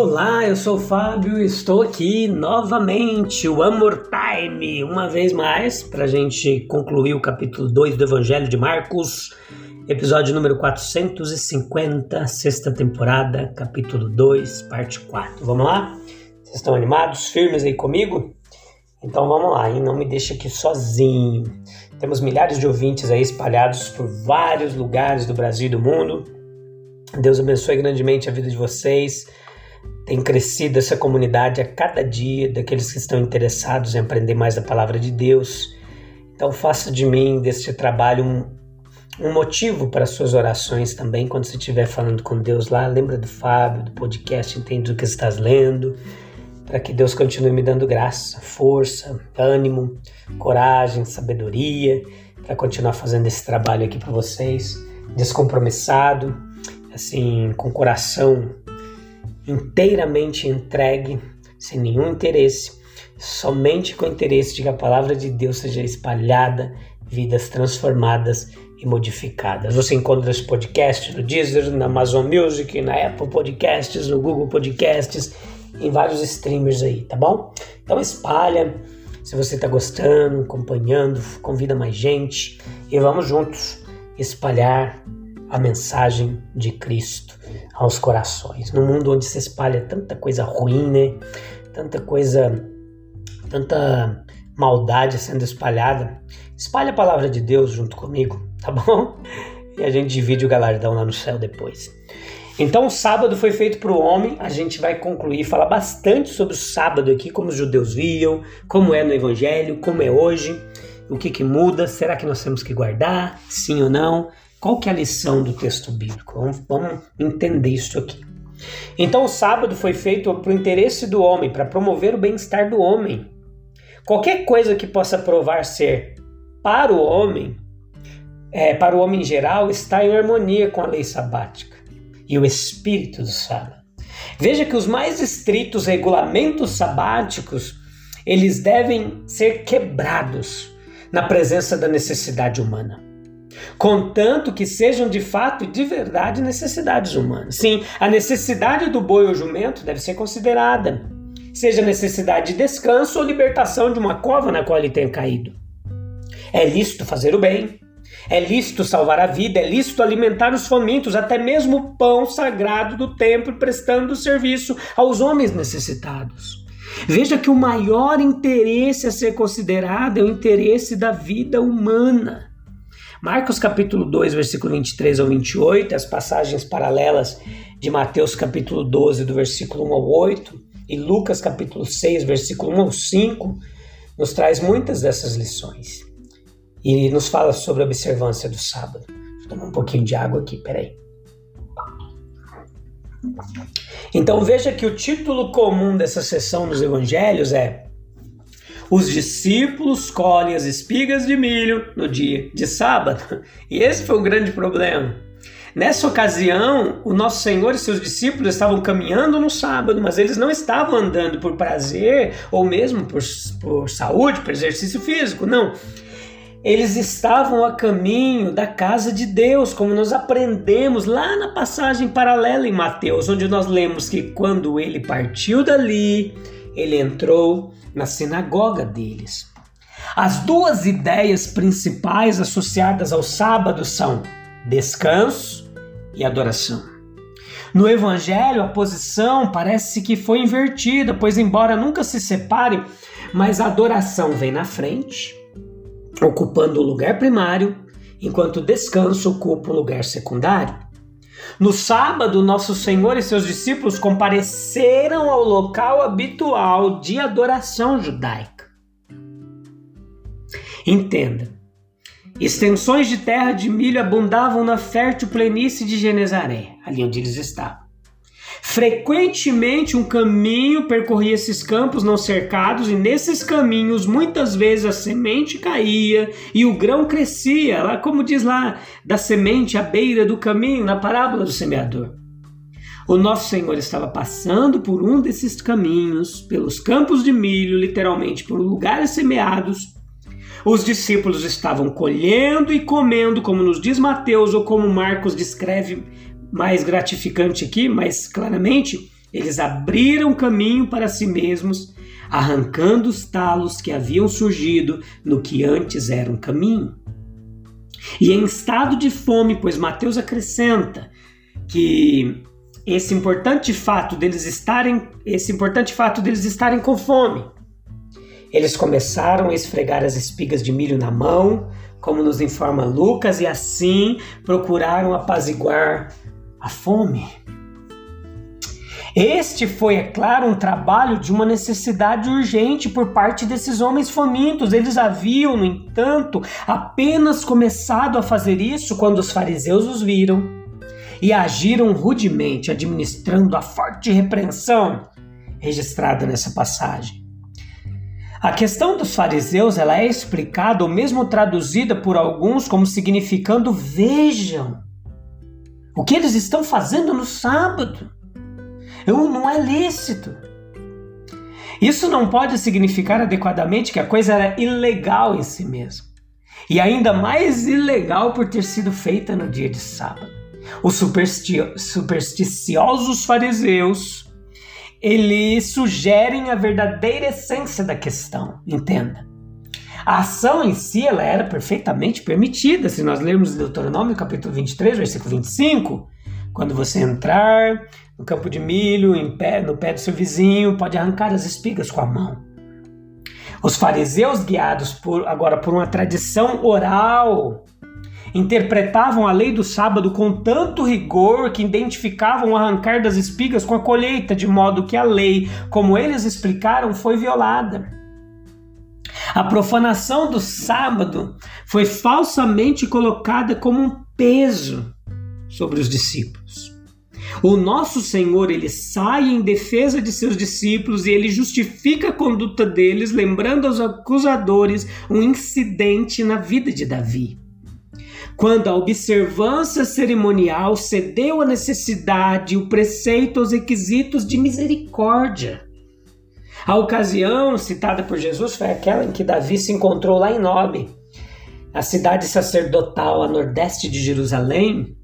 Olá, eu sou o Fábio e estou aqui novamente, o Amor Time, uma vez mais, para a gente concluir o capítulo 2 do Evangelho de Marcos, episódio número 450, sexta temporada, capítulo 2, parte 4. Vamos lá? Vocês estão animados, firmes aí comigo? Então vamos lá, hein? não me deixe aqui sozinho. Temos milhares de ouvintes aí espalhados por vários lugares do Brasil e do mundo. Deus abençoe grandemente a vida de vocês tem crescido essa comunidade a cada dia daqueles que estão interessados em aprender mais da palavra de Deus. Então faça de mim deste trabalho um, um motivo para suas orações também quando você estiver falando com Deus lá. Lembra do Fábio, do podcast, entende o que estás lendo, para que Deus continue me dando graça, força, ânimo, coragem, sabedoria, para continuar fazendo esse trabalho aqui para vocês, descompromissado, assim, com coração inteiramente entregue, sem nenhum interesse, somente com o interesse de que a palavra de Deus seja espalhada, vidas transformadas e modificadas. Você encontra esse podcast no Deezer, na Amazon Music, na Apple Podcasts, no Google Podcasts, em vários streamers aí, tá bom? Então espalha, se você está gostando, acompanhando, convida mais gente e vamos juntos espalhar a mensagem de Cristo aos corações. No mundo onde se espalha tanta coisa ruim, né? Tanta coisa, tanta maldade sendo espalhada, espalhe a palavra de Deus junto comigo, tá bom? E a gente divide o galardão lá no céu depois. Então, o sábado foi feito para o homem. A gente vai concluir, falar bastante sobre o sábado aqui, como os judeus viam, como é no Evangelho, como é hoje, o que, que muda, será que nós temos que guardar, sim ou não? Qual que é a lição do texto bíblico? Vamos, vamos entender isso aqui. Então o sábado foi feito para o interesse do homem, para promover o bem-estar do homem. Qualquer coisa que possa provar ser para o homem, é, para o homem em geral, está em harmonia com a lei sabática e o espírito do sábado. Veja que os mais estritos regulamentos sabáticos, eles devem ser quebrados na presença da necessidade humana contanto que sejam de fato e de verdade necessidades humanas. Sim, a necessidade do boi ou jumento deve ser considerada, seja necessidade de descanso ou libertação de uma cova na qual ele tenha caído. É lícito fazer o bem, é lícito salvar a vida, é lícito alimentar os famintos, até mesmo o pão sagrado do templo, prestando serviço aos homens necessitados. Veja que o maior interesse a ser considerado é o interesse da vida humana. Marcos capítulo 2, versículo 23 ao 28, as passagens paralelas de Mateus capítulo 12, do versículo 1 ao 8, e Lucas capítulo 6, versículo 1 ao 5, nos traz muitas dessas lições. E nos fala sobre a observância do sábado. Eu tomar um pouquinho de água aqui, peraí. Então veja que o título comum dessa sessão nos evangelhos é os discípulos colhem as espigas de milho no dia de sábado. E esse foi um grande problema. Nessa ocasião, o nosso Senhor e seus discípulos estavam caminhando no sábado, mas eles não estavam andando por prazer ou mesmo por, por saúde, por exercício físico, não. Eles estavam a caminho da casa de Deus, como nós aprendemos lá na passagem paralela em Mateus, onde nós lemos que quando ele partiu dali, ele entrou na sinagoga deles. As duas ideias principais associadas ao sábado são descanso e adoração. No Evangelho, a posição parece que foi invertida, pois, embora nunca se separem, mas a adoração vem na frente, ocupando o lugar primário, enquanto o descanso ocupa o lugar secundário. No sábado, nosso Senhor e seus discípulos compareceram ao local habitual de adoração judaica. Entenda, Extensões de terra de milho abundavam na fértil planície de Genezaré, ali onde eles estavam. Frequentemente um caminho percorria esses campos não cercados, e nesses caminhos muitas vezes a semente caía e o grão crescia, lá como diz lá, da semente à beira do caminho, na parábola do semeador. O nosso Senhor estava passando por um desses caminhos, pelos campos de milho, literalmente por lugares semeados. Os discípulos estavam colhendo e comendo, como nos diz Mateus ou como Marcos descreve mais gratificante aqui, mais claramente, eles abriram caminho para si mesmos, arrancando os talos que haviam surgido no que antes era um caminho. E em estado de fome, pois Mateus acrescenta que esse importante fato deles estarem, esse importante fato deles estarem com fome. Eles começaram a esfregar as espigas de milho na mão, como nos informa Lucas, e assim procuraram apaziguar a fome. Este foi, é claro, um trabalho de uma necessidade urgente por parte desses homens famintos. Eles haviam, no entanto, apenas começado a fazer isso quando os fariseus os viram e agiram rudemente, administrando a forte repreensão registrada nessa passagem. A questão dos fariseus ela é explicada ou mesmo traduzida por alguns como significando vejam o que eles estão fazendo no sábado. Não é lícito. Isso não pode significar adequadamente que a coisa era ilegal em si mesmo. E ainda mais ilegal por ter sido feita no dia de sábado. Os supersti supersticiosos fariseus, eles sugerem a verdadeira essência da questão, entenda. A ação em si ela era perfeitamente permitida. Se nós lermos Deuteronômio capítulo 23, versículo 25, quando você entrar no campo de milho, pé, no pé do seu vizinho, pode arrancar as espigas com a mão. Os fariseus, guiados por, agora por uma tradição oral, interpretavam a lei do sábado com tanto rigor que identificavam o arrancar das espigas com a colheita, de modo que a lei, como eles explicaram, foi violada. A profanação do sábado foi falsamente colocada como um peso sobre os discípulos. O nosso Senhor, ele sai em defesa de seus discípulos e ele justifica a conduta deles, lembrando aos acusadores um incidente na vida de Davi. Quando a observância cerimonial cedeu à necessidade, o preceito aos requisitos de misericórdia. A ocasião citada por Jesus foi aquela em que Davi se encontrou lá em Nob, a cidade sacerdotal a nordeste de Jerusalém,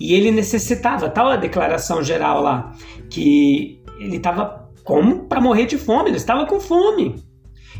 e ele necessitava, tal a declaração geral lá, que ele estava como para morrer de fome, ele estava com fome.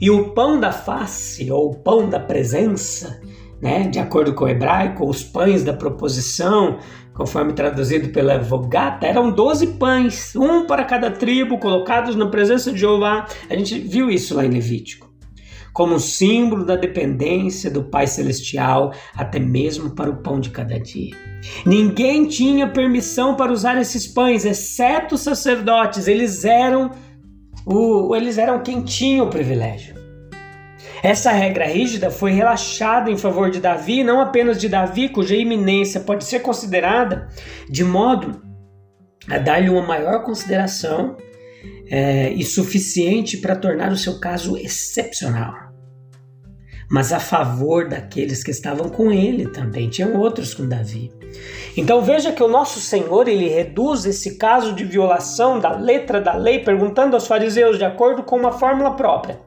E o pão da face, ou o pão da presença, né, de acordo com o hebraico, os pães da proposição, conforme traduzido pela Vulgata, eram 12 pães, um para cada tribo, colocados na presença de Jeová. A gente viu isso lá em Levítico. Como símbolo da dependência do Pai Celestial, até mesmo para o pão de cada dia. Ninguém tinha permissão para usar esses pães, exceto os sacerdotes. Eles eram o, eles eram quem tinha o privilégio. Essa regra rígida foi relaxada em favor de Davi, não apenas de Davi, cuja iminência pode ser considerada de modo a dar-lhe uma maior consideração é, e suficiente para tornar o seu caso excepcional. Mas a favor daqueles que estavam com ele também, tinham outros com Davi. Então veja que o nosso Senhor ele reduz esse caso de violação da letra da lei, perguntando aos fariseus de acordo com uma fórmula própria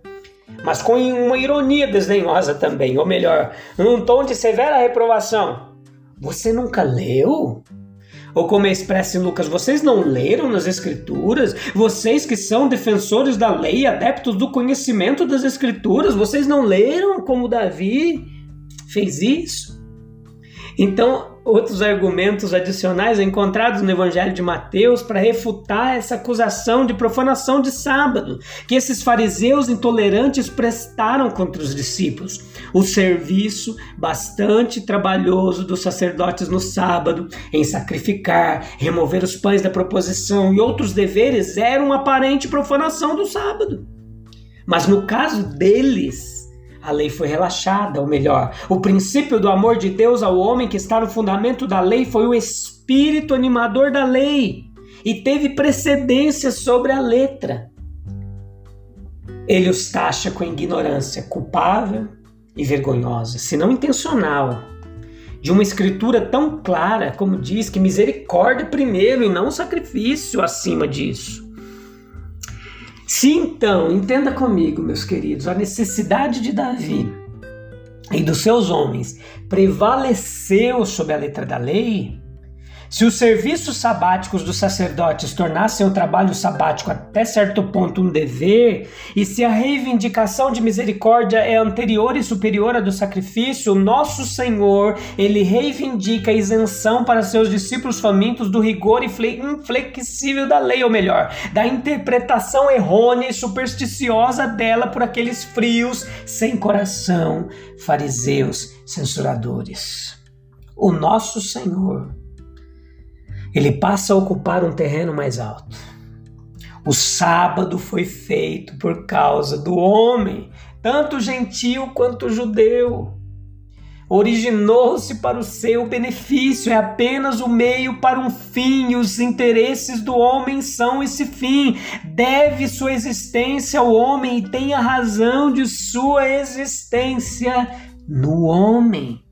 mas com uma ironia desdenhosa também, ou melhor, num tom de severa reprovação. Você nunca leu? Ou como é expresso em Lucas, vocês não leram nas Escrituras? Vocês que são defensores da lei, adeptos do conhecimento das Escrituras, vocês não leram como Davi fez isso? Então, outros argumentos adicionais encontrados no Evangelho de Mateus para refutar essa acusação de profanação de sábado que esses fariseus intolerantes prestaram contra os discípulos. O serviço bastante trabalhoso dos sacerdotes no sábado em sacrificar, remover os pães da proposição e outros deveres era uma aparente profanação do sábado. Mas no caso deles, a lei foi relaxada, ou melhor, o princípio do amor de Deus ao homem que está no fundamento da lei foi o espírito animador da lei e teve precedência sobre a letra. Ele os taxa com ignorância culpável e vergonhosa, se não intencional, de uma escritura tão clara como diz que misericórdia primeiro e não sacrifício acima disso. Se então, entenda comigo, meus queridos, a necessidade de Davi e dos seus homens prevaleceu sobre a letra da lei, se os serviços sabáticos dos sacerdotes tornassem o trabalho sabático até certo ponto um dever, e se a reivindicação de misericórdia é anterior e superior à do sacrifício, nosso Senhor, ele reivindica a isenção para seus discípulos famintos do rigor inflexível da lei, ou melhor, da interpretação errônea e supersticiosa dela por aqueles frios, sem coração, fariseus, censuradores. O nosso Senhor ele passa a ocupar um terreno mais alto. O sábado foi feito por causa do homem, tanto gentil quanto judeu. Originou-se para o seu benefício, é apenas o meio para um fim, e os interesses do homem são esse fim. Deve sua existência ao homem e tem a razão de sua existência no homem.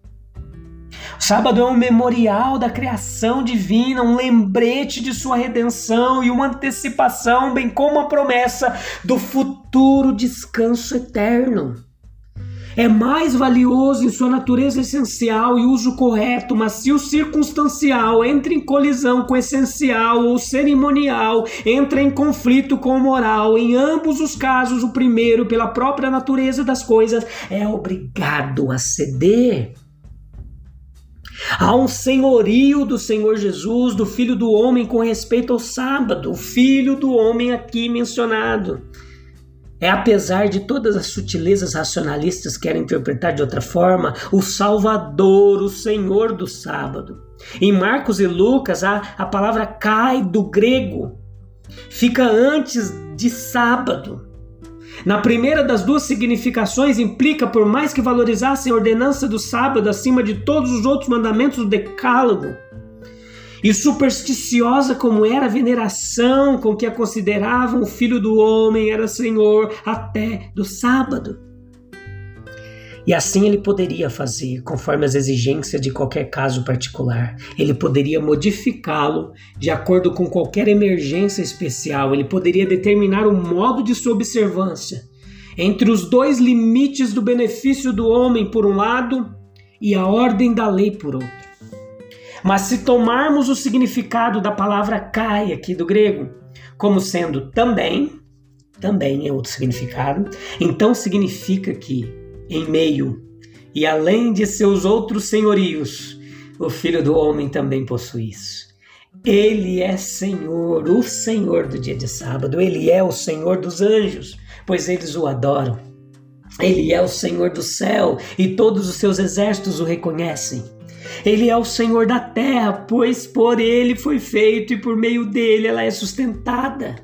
Sábado é um memorial da criação divina, um lembrete de sua redenção e uma antecipação, bem como a promessa do futuro descanso eterno. É mais valioso em sua natureza essencial e uso correto, mas se o circunstancial entra em colisão com o essencial ou cerimonial, entra em conflito com o moral, em ambos os casos, o primeiro, pela própria natureza das coisas, é obrigado a ceder. Há um senhorio do Senhor Jesus, do Filho do Homem, com respeito ao sábado, o Filho do Homem aqui mencionado. É apesar de todas as sutilezas racionalistas que querem interpretar de outra forma, o Salvador, o Senhor do sábado. Em Marcos e Lucas, a, a palavra cai do grego, fica antes de sábado. Na primeira das duas significações, implica, por mais que valorizassem a ordenança do sábado acima de todos os outros mandamentos do Decálogo, e supersticiosa como era a veneração com que a consideravam o filho do homem era senhor até do sábado. E assim ele poderia fazer, conforme as exigências de qualquer caso particular. Ele poderia modificá-lo de acordo com qualquer emergência especial. Ele poderia determinar o modo de sua observância entre os dois limites do benefício do homem, por um lado, e a ordem da lei, por outro. Mas se tomarmos o significado da palavra kai aqui do grego como sendo também, também é outro significado, então significa que em meio e além de seus outros senhorios, o Filho do Homem também possui isso. Ele é Senhor, o Senhor do dia de sábado, ele é o Senhor dos anjos, pois eles o adoram. Ele é o Senhor do céu e todos os seus exércitos o reconhecem. Ele é o Senhor da terra, pois por ele foi feito e por meio dele ela é sustentada.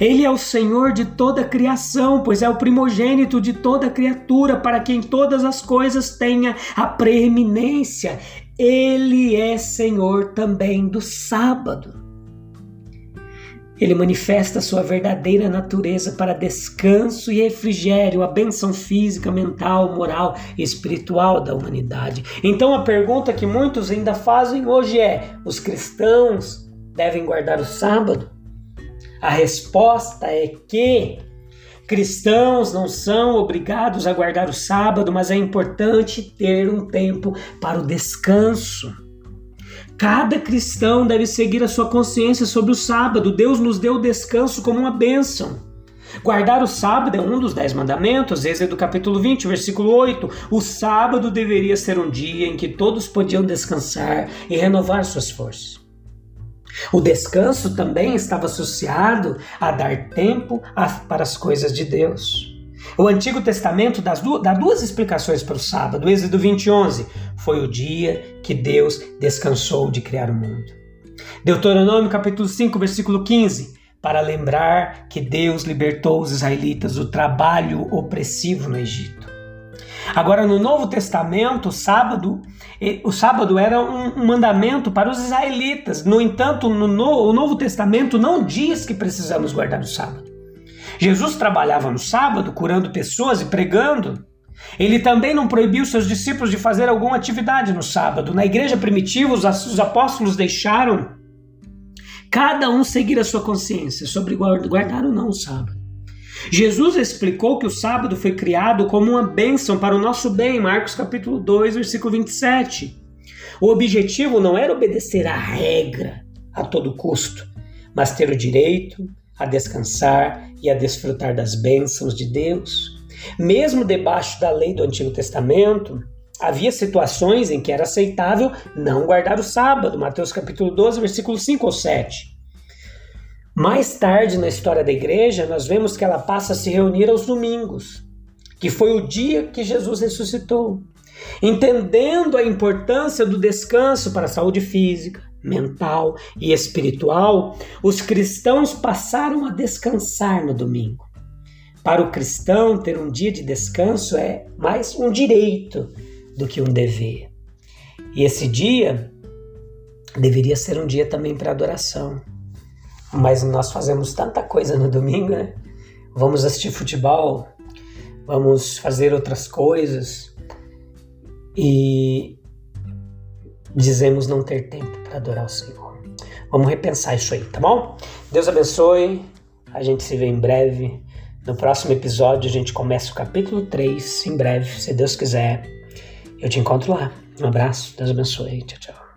Ele é o Senhor de toda a criação, pois é o primogênito de toda criatura, para quem todas as coisas tenha a preeminência. Ele é Senhor também do sábado. Ele manifesta sua verdadeira natureza para descanso e refrigério, a benção física, mental, moral e espiritual da humanidade. Então a pergunta que muitos ainda fazem hoje é: os cristãos devem guardar o sábado? A resposta é que cristãos não são obrigados a guardar o sábado, mas é importante ter um tempo para o descanso. Cada cristão deve seguir a sua consciência sobre o sábado. Deus nos deu o descanso como uma bênção. Guardar o sábado é um dos dez mandamentos, Êxodo capítulo 20, versículo 8. O sábado deveria ser um dia em que todos podiam descansar e renovar suas forças. O descanso também estava associado a dar tempo para as coisas de Deus. O Antigo Testamento dá duas explicações para o sábado. Êxodo 20, 11 foi o dia que Deus descansou de criar o mundo. Deuteronômio capítulo 5, versículo 15, para lembrar que Deus libertou os israelitas do trabalho opressivo no Egito. Agora, no Novo Testamento, o sábado, o sábado era um mandamento para os israelitas. No entanto, no, no, o Novo Testamento não diz que precisamos guardar o sábado. Jesus trabalhava no sábado, curando pessoas e pregando. Ele também não proibiu seus discípulos de fazer alguma atividade no sábado. Na igreja primitiva, os apóstolos deixaram cada um seguir a sua consciência sobre guardar ou não o sábado. Jesus explicou que o sábado foi criado como uma bênção para o nosso bem, Marcos capítulo 2, versículo 27. O objetivo não era obedecer à regra a todo custo, mas ter o direito a descansar e a desfrutar das bênçãos de Deus. Mesmo debaixo da lei do Antigo Testamento, havia situações em que era aceitável não guardar o sábado, Mateus capítulo 12, versículo 5 ou 7. Mais tarde na história da igreja, nós vemos que ela passa a se reunir aos domingos, que foi o dia que Jesus ressuscitou. Entendendo a importância do descanso para a saúde física, mental e espiritual, os cristãos passaram a descansar no domingo. Para o cristão, ter um dia de descanso é mais um direito do que um dever. E esse dia deveria ser um dia também para adoração mas nós fazemos tanta coisa no domingo, né? Vamos assistir futebol, vamos fazer outras coisas e dizemos não ter tempo para adorar o Senhor. Vamos repensar isso aí, tá bom? Deus abençoe. A gente se vê em breve. No próximo episódio a gente começa o capítulo 3, em breve, se Deus quiser. Eu te encontro lá. Um abraço, Deus abençoe. Tchau, tchau.